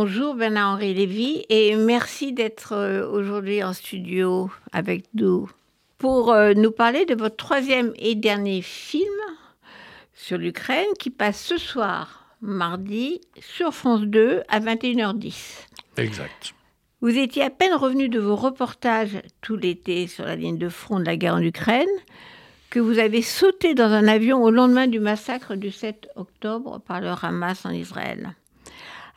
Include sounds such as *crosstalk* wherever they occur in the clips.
Bonjour Bernard-Henri Lévy et merci d'être euh, aujourd'hui en studio avec nous pour euh, nous parler de votre troisième et dernier film sur l'Ukraine qui passe ce soir, mardi, sur France 2 à 21h10. Exact. Vous étiez à peine revenu de vos reportages tout l'été sur la ligne de front de la guerre en Ukraine que vous avez sauté dans un avion au lendemain du massacre du 7 octobre par le Hamas en Israël.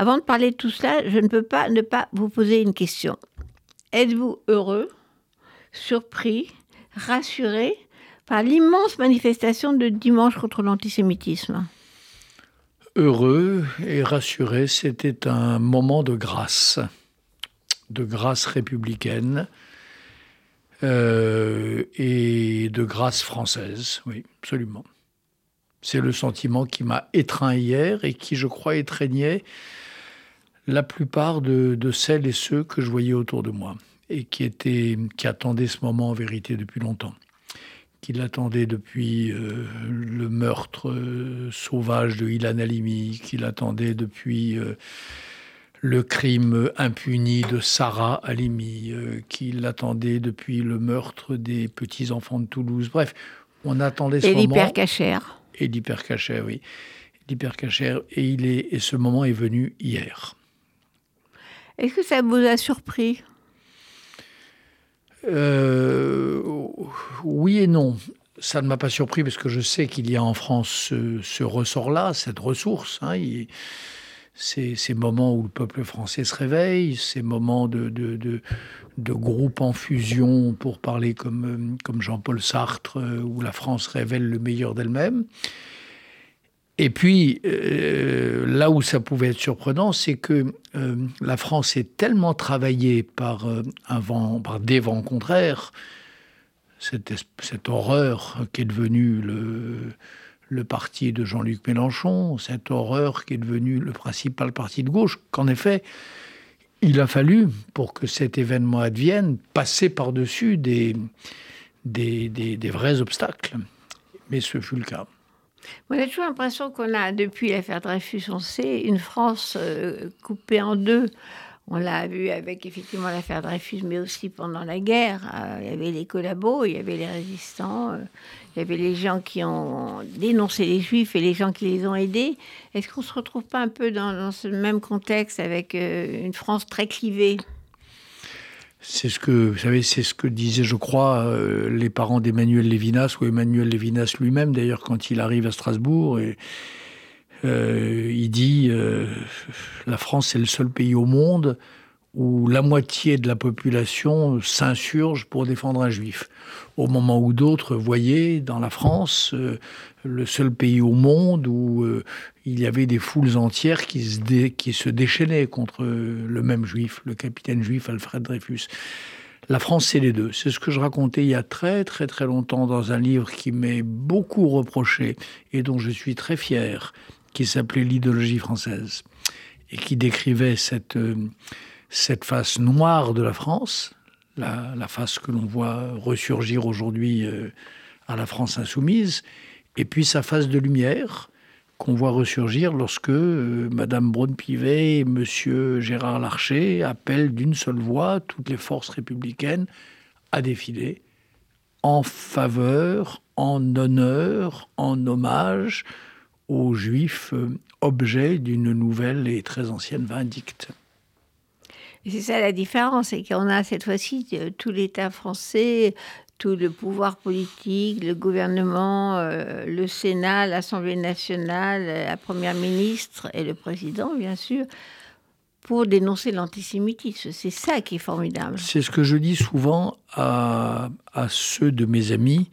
Avant de parler de tout cela, je ne peux pas ne pas vous poser une question. Êtes-vous heureux, surpris, rassuré par l'immense manifestation de dimanche contre l'antisémitisme? Heureux et rassuré, c'était un moment de grâce, de grâce républicaine euh, et de grâce française, oui, absolument. C'est le sentiment qui m'a étreint hier et qui, je crois, étreignait la plupart de, celles et ceux que je voyais autour de moi et qui, étaient, qui attendaient ce moment en vérité depuis longtemps, qui l'attendaient depuis euh, le meurtre euh, sauvage de Ilan Halimi, qui l'attendaient depuis euh, le crime impuni de Sarah Halimi, qui l'attendaient depuis le meurtre des petits-enfants de Toulouse. Bref, on attendait ce et moment. Et l'hypercachère. Et l'hypercachère, oui. L'hypercachère. Et, il est, et ce moment est venu hier. Est-ce que ça vous a surpris? Euh, Oui et non. Ça ne m'a pas surpris parce que je sais qu'il y a en France ce, ressort-là, cette ressource. Hein, ces, moments où le peuple français se réveille, ces moments de, de, de, groupe en fusion, pour parler comme, comme Jean-Paul Sartre, où la France révèle le meilleur d'elle-même. Et puis, euh, là où ça pouvait être surprenant, c'est que euh, la France est tellement travaillée par, euh, un vent, par des vents contraires, cette, horreur qui est devenue le, parti de Jean-Luc Mélenchon, cette horreur qui est devenue le principal parti de gauche, qu'en effet, il a fallu, pour que cet événement advienne, passer par-dessus des, des, des, des vrais obstacles. Mais ce fut le cas. On a toujours l'impression qu'on a, depuis l'affaire Dreyfus, on sait, une France euh, coupée en deux. On l'a vu avec effectivement l'affaire Dreyfus, mais aussi pendant la guerre. Euh, il y avait les collabos, il y avait les résistants, euh, il y avait les gens qui ont dénoncé les juifs et les gens qui les ont aidés. Est-ce qu'on ne se retrouve pas un peu dans ce même contexte avec une France très clivée? C'est ce que, vous savez, c'est ce que disaient, je crois, euh, les parents d'Emmanuel Lévinas, ou Emmanuel Lévinas lui-même, d'ailleurs, quand il arrive à Strasbourg. Et, euh, il dit euh, La France est le seul pays au monde où la moitié de la population s'insurge pour défendre un juif. Au moment où d'autres voyaient dans la France le seul pays au monde où il y avait des foules entières qui se, déchaînaient contre le même juif, le capitaine juif Alfred Dreyfus. La France, c'est les deux. C'est ce que je racontais il y a très très très longtemps dans un livre qui m'est beaucoup reproché et dont je suis très fier, qui s'appelait L'idéologie française et qui décrivait cette... Euh, face noire de la France, la, face que l'on voit ressurgir aujourd'hui euh, à la France insoumise, et puis sa face de lumière qu'on voit ressurgir lorsque euh, Madame Braun-Pivet et Monsieur Gérard Larcher appellent d'une seule voix toutes les forces républicaines à défiler en faveur, en honneur, en hommage aux Juifs, euh, objets d'une nouvelle et très ancienne vindicte. C'est ça la différence, c'est qu'on a cette fois-ci euh, tout l'État français, tout le pouvoir politique, le gouvernement, euh, le Sénat, l'Assemblée nationale, la Première ministre et le président, bien sûr, pour dénoncer l'antisémitisme. C'est ça qui est formidable. C'est ce que je dis souvent à, à ceux de mes amis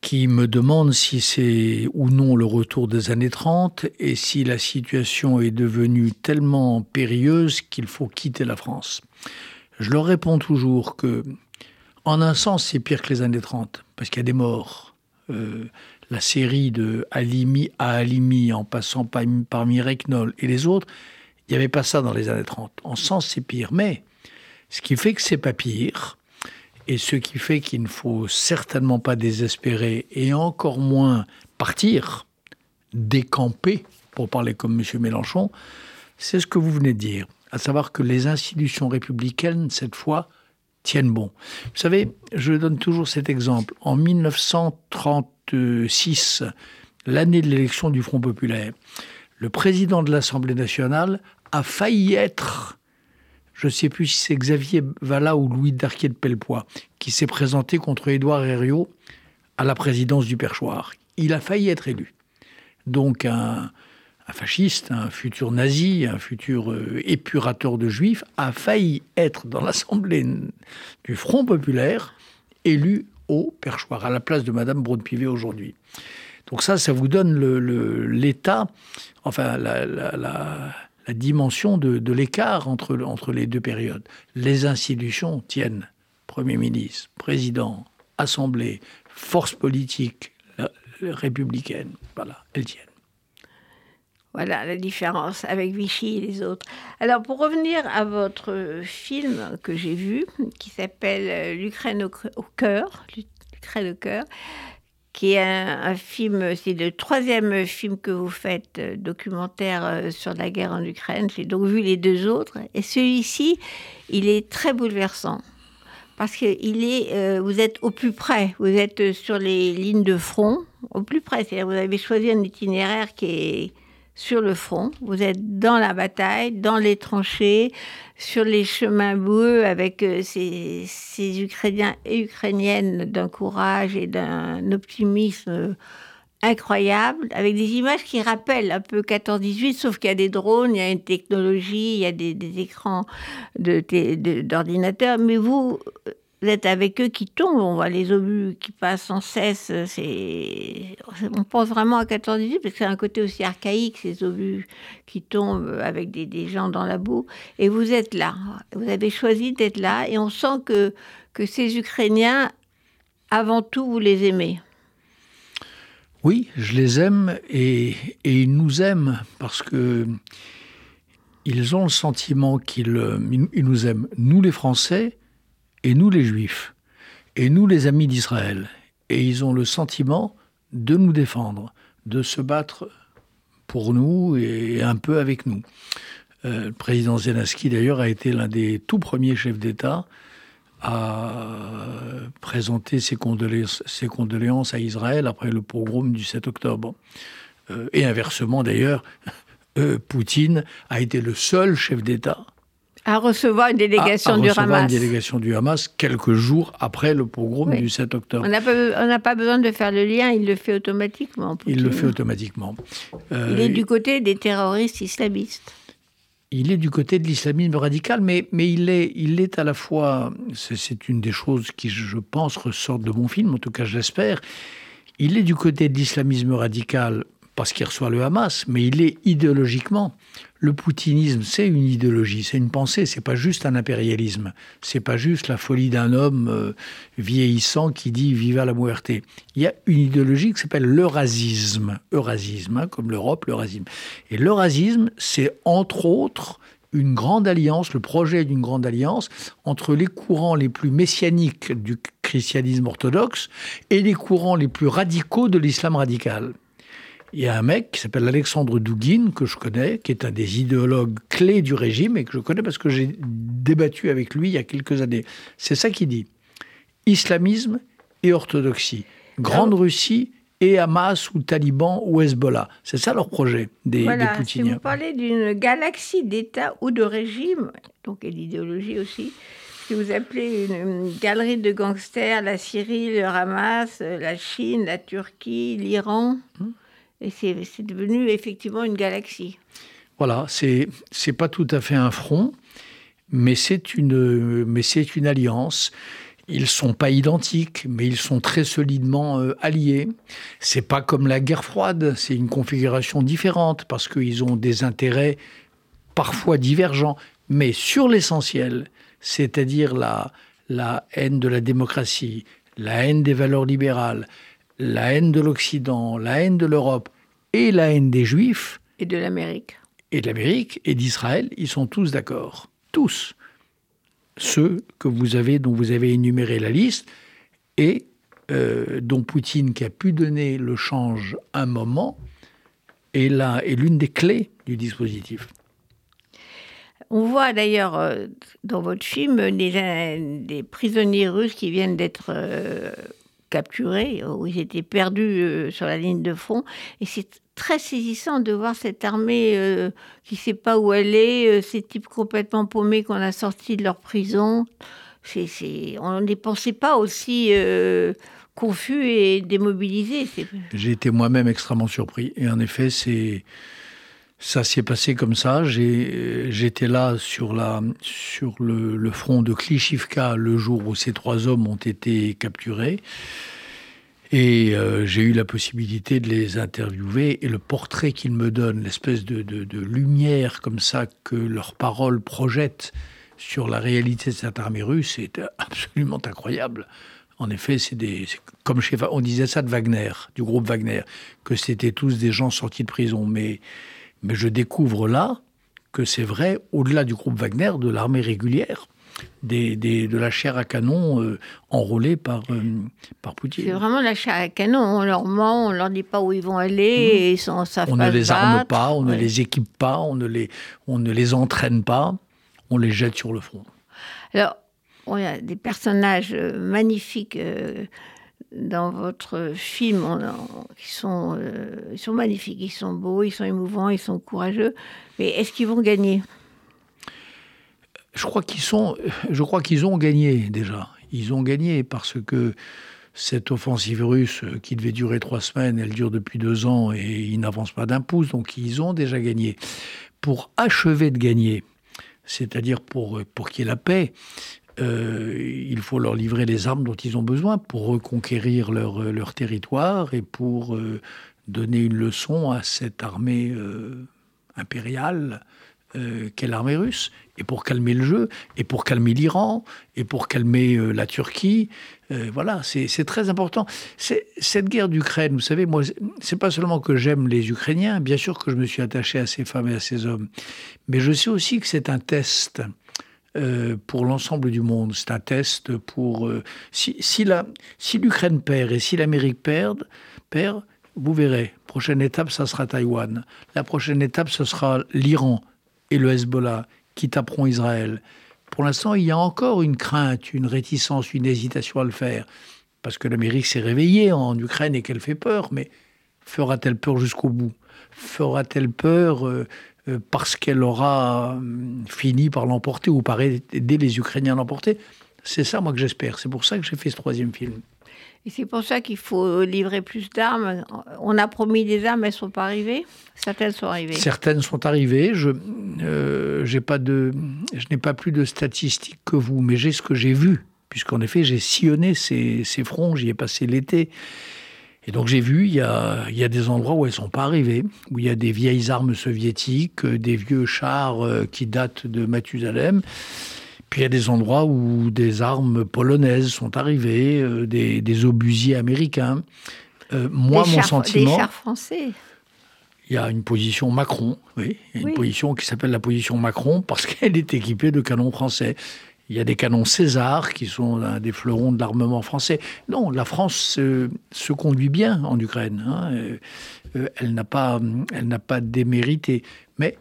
qui me demande si c'est ou non le retour des années 30 et si la situation est devenue tellement périlleuse qu'il faut quitter la France. Je leur réponds toujours que, en un sens, c'est pire que les années 30, parce qu'il y a des morts. Euh, la série de Alimi à Alimi, en passant par, par Mireille et les autres, il n'y avait pas ça dans les années 30. En sens, c'est pire. Mais ce qui fait que c'est pas pire, et ce qui fait qu'il ne faut certainement pas désespérer et encore moins partir, décamper, pour parler comme M. Mélenchon, c'est ce que vous venez de dire, à savoir que les institutions républicaines, cette fois, tiennent bon. Vous savez, je donne toujours cet exemple. En 1936, l'année de l'élection du Front populaire, le président de l'Assemblée nationale a failli être, je ne sais plus si c'est Xavier Vallat ou Louis Darquier de Pellepoix, qui s'est présenté contre Édouard Herriot à la présidence du Perchoir. Il a failli être élu. Donc un, fasciste, un futur nazi, un futur euh, épurateur de juifs, a failli être dans l'Assemblée du Front populaire élu au Perchoir, à la place de Madame Braun-Pivet aujourd'hui. Donc ça, ça vous donne l'état, enfin la, dimension de, l'écart entre, entre les deux périodes. Les institutions tiennent. Premier ministre, président, assemblée, force politique républicaine, voilà, elles tiennent. Voilà la différence avec Vichy et les autres. Alors pour revenir à votre film que j'ai vu, qui s'appelle L'Ukraine au, cœur, l'Ukraine au cœur, qui est un, film, c'est le troisième film que vous faites, euh, documentaire euh, sur la guerre en Ukraine. J'ai donc vu les deux autres. Et celui-ci, il est très bouleversant. Parce que est, euh, vous êtes au plus près, vous êtes sur les lignes de front, au plus près. C'est-à-dire vous avez choisi un itinéraire qui est sur le front, vous êtes dans la bataille, dans les tranchées, sur les chemins boueux avec euh, ces, Ukrainiens et Ukrainiennes d'un courage et d'un optimisme incroyable, avec des images qui rappellent un peu 14-18, sauf qu'il y a des drones, il y a une technologie, il y a des, écrans d'ordinateur, mais vous, êtes avec eux qui tombent, on voit les obus qui passent sans cesse. C'est, on pense vraiment à 14-18 parce que c'est un côté aussi archaïque, ces obus qui tombent avec des, gens dans la boue. Et vous êtes là. Vous avez choisi d'être là et on sent que, ces Ukrainiens, avant tout, vous les aimez. Oui, je les aime et, ils nous aiment parce que ils ont le sentiment qu'ils ils nous aiment, nous les Français, et nous les Juifs, et nous les amis d'Israël. Et ils ont le sentiment de nous défendre, de se battre pour nous et un peu avec nous. Euh, le président Zelensky, d'ailleurs, a été l'un des tout premiers chefs d'État à présenter ses condoléances, à Israël après le pogrom du 7 octobre. Euh, et inversement, d'ailleurs, *laughs* euh, Poutine a été le seul chef d'État à recevoir une délégation du Hamas. une délégation du Hamas quelques jours après le pogrom du 7 octobre. On n'a pas, besoin de faire le lien, il le fait automatiquement. Il le fait automatiquement. il est euh, du côté des terroristes islamistes. Il est du côté de l'islamisme radical, mais, mais il, est, il est à la fois, c'est une des choses qui, je pense, ressortent de mon film, en tout cas je l'espère, il est du côté de l'islamisme radical parce qu'il reçoit le Hamas, mais il est idéologiquement. Le poutinisme, c'est une idéologie, c'est une pensée, c'est pas juste un impérialisme, c'est pas juste la folie d'un homme euh, vieillissant qui dit viva la muerte. Il y a une idéologie qui s'appelle l'eurasisme, eurasisme, hein, comme l'Europe, l'eurasisme. Et l'eurasisme, c'est entre autres une grande alliance, le projet d'une grande alliance entre les courants les plus messianiques du christianisme orthodoxe et les courants les plus radicaux de l'islam radical il y a un mec qui s'appelle Alexandre Douguin, que je connais, qui est un des idéologues clés du régime et que je connais parce que j'ai débattu avec lui il y a quelques années. C'est ça qu'il dit. Islamisme et orthodoxie. Grande Russie et Hamas ou Taliban ou Hezbollah. C'est ça leur projet des, voilà, Si vous parlez d'une galaxie d'États ou de régimes, donc et d'idéologie aussi, que vous appelez une, galerie de gangsters, la Syrie, le Hamas, la Chine, la Turquie, l'Iran. Hum. Et c'est devenu effectivement une galaxie. Voilà, c'est c'est pas tout à fait un front, mais c'est une une alliance. Ils sont pas identiques, mais ils sont très solidement euh, alliés. C'est pas comme la guerre froide, c'est une configuration différente parce qu'ils ont des intérêts parfois divergents, mais sur l'essentiel, c'est-à-dire la la haine de la démocratie, la haine des valeurs libérales, la haine de l'Occident, la haine de l'Europe et la haine des Juifs. Et de l'Amérique. Et de l'Amérique et d'Israël, ils sont tous d'accord. Tous. Ceux que vous avez, dont vous avez énuméré la liste, et euh, dont Poutine, qui a pu donner le change un moment, est l'une des clés du dispositif. On voit d'ailleurs euh, dans votre film des, des, prisonniers russes qui viennent d'être capturés, ou ils étaient perdus sur la ligne de front. Et c'est très saisissant de voir cette armée qui ne sait pas où elle est, ces types complètement paumés qu'on a sortis de leur prison. on ne pensait pas aussi confus et démobilisé. J'ai été moi-même extrêmement surpris. Et en effet, c'est ça s'est passé comme ça. J'étais là sur, le, front de Klishivka le jour où ces trois hommes ont été capturés. Et euh, j'ai eu la possibilité de les interviewer. Et le portrait qu'ils me donnent, l'espèce de, lumière comme ça que leurs paroles projettent sur la réalité de cette armée russe, est absolument incroyable. En effet, c'est comme on disait ça de Wagner, du groupe Wagner, que c'était tous des gens sortis de prison. Mais, mais je découvre là que c'est vrai, au-delà du groupe Wagner, de l'armée régulière. Des, des, de la chair à canon euh, enrôlée par, euh, par Poutine. C'est vraiment la chair à canon. On leur ment, on leur dit pas où ils vont aller, mmh. et ils sont, On ne les arme pas, on ne les équipe pas, on ne les, on ne les entraîne pas, on les jette sur le front. Alors, il y a des personnages euh, magnifiques euh, dans votre film euh, ils sont magnifiques, ils sont beaux, ils sont émouvants, ils sont courageux. Mais est-ce qu'ils vont gagner? Je crois qu'ils sont, je crois qu'ils ont gagné déjà. Ils ont gagné parce que cette offensive russe qui devait durer trois semaines, elle dure depuis deux ans et ils n'avancent pas d'un pouce, donc ils ont déjà gagné. Pour achever de gagner, c'est-à-dire pour, pour qu'il y ait la paix, euh, il faut leur livrer les armes dont ils ont besoin pour reconquérir leur, euh, territoire et pour euh, donner une leçon à cette armée impériale qu'est l'armée russe, et pour calmer le jeu, et pour calmer l'Iran, et pour calmer la Turquie. voilà, c'est très important. Cette guerre d'Ukraine, vous savez, moi, c'est pas seulement que j'aime les Ukrainiens, bien sûr que je me suis attaché à ces femmes et à ces hommes, mais je sais aussi que c'est un test euh, pour l'ensemble du monde. C'est un test pour... Euh, si, si l'Ukraine perd et si l'Amérique perd, perd, vous verrez, prochaine étape, ça sera Taïwan. La prochaine étape, ce sera l'Iran et le Hezbollah qui taperont Israël. Pour l'instant, il y a encore une crainte, une réticence, une hésitation à le faire. Parce que l'Amérique s'est réveillée en Ukraine et qu'elle fait peur, mais fera-t-elle peur jusqu'au bout? Fera-t-elle peur euh, parce qu'elle aura euh, fini par l'emporter ou par aider les Ukrainiens à l'emporter. C'est ça, moi, que j'espère. C'est pour ça que j'ai fait ce troisième film. Et c'est pour ça qu'il faut livrer plus d'armes. On a promis des armes, elles ne sont pas arrivées Certaines sont arrivées. Certaines sont arrivées. Je euh, pas de, je n'ai pas plus de statistiques que vous, mais j'ai ce que j'ai vu, puisqu'en effet, j'ai sillonné ces, ces fronts, j'y ai passé l'été. Et donc j'ai vu, il y a, il y a des endroits où elles ne sont pas arrivées, où il y a des vieilles armes soviétiques, euh, des vieux chars euh, qui datent de Mathusalem. Puis il y a des endroits où des armes polonaises sont arrivées, euh, des, des, obusiers américains. moi, mon sentiment. Des chars français. Il y a une position Macron, oui, une position qui s'appelle la position Macron parce *laughs* qu'elle est équipée de canons français. Il y a des canons César qui sont des fleurons de l'armement français. Non, la France se, conduit bien en Ukraine. Hein. Euh, euh, elle n'a pas, elle n'a pas démérité, mais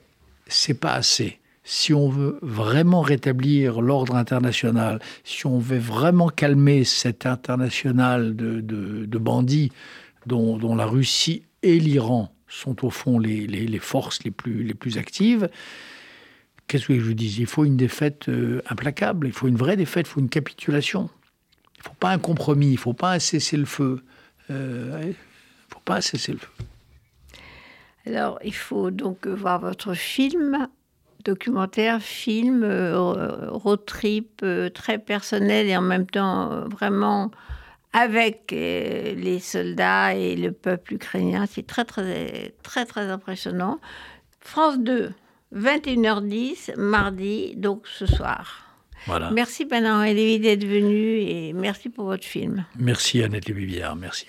c'est pas assez. Si on veut vraiment rétablir l'ordre international, si on veut vraiment calmer cet international de, bandits dont, la Russie et l'Iran sont au fond les, forces les plus actives, Qu'est-ce que je vous dis Il faut une défaite euh, implacable, il faut une vraie défaite, il faut une capitulation. Il ne faut pas un compromis, il ne faut pas un cessez-le-feu. Euh, il ne faut pas un cessez-le-feu. Alors, il faut donc voir votre film, documentaire, film, euh, road trip, très personnel et en même temps vraiment avec les soldats et le peuple ukrainien. C'est très, très, très, très impressionnant. France 2. 21h10, mardi, donc ce soir. Voilà. Merci Bernard Lévy d'être venu et merci pour votre film. Merci Annette Lévy, merci.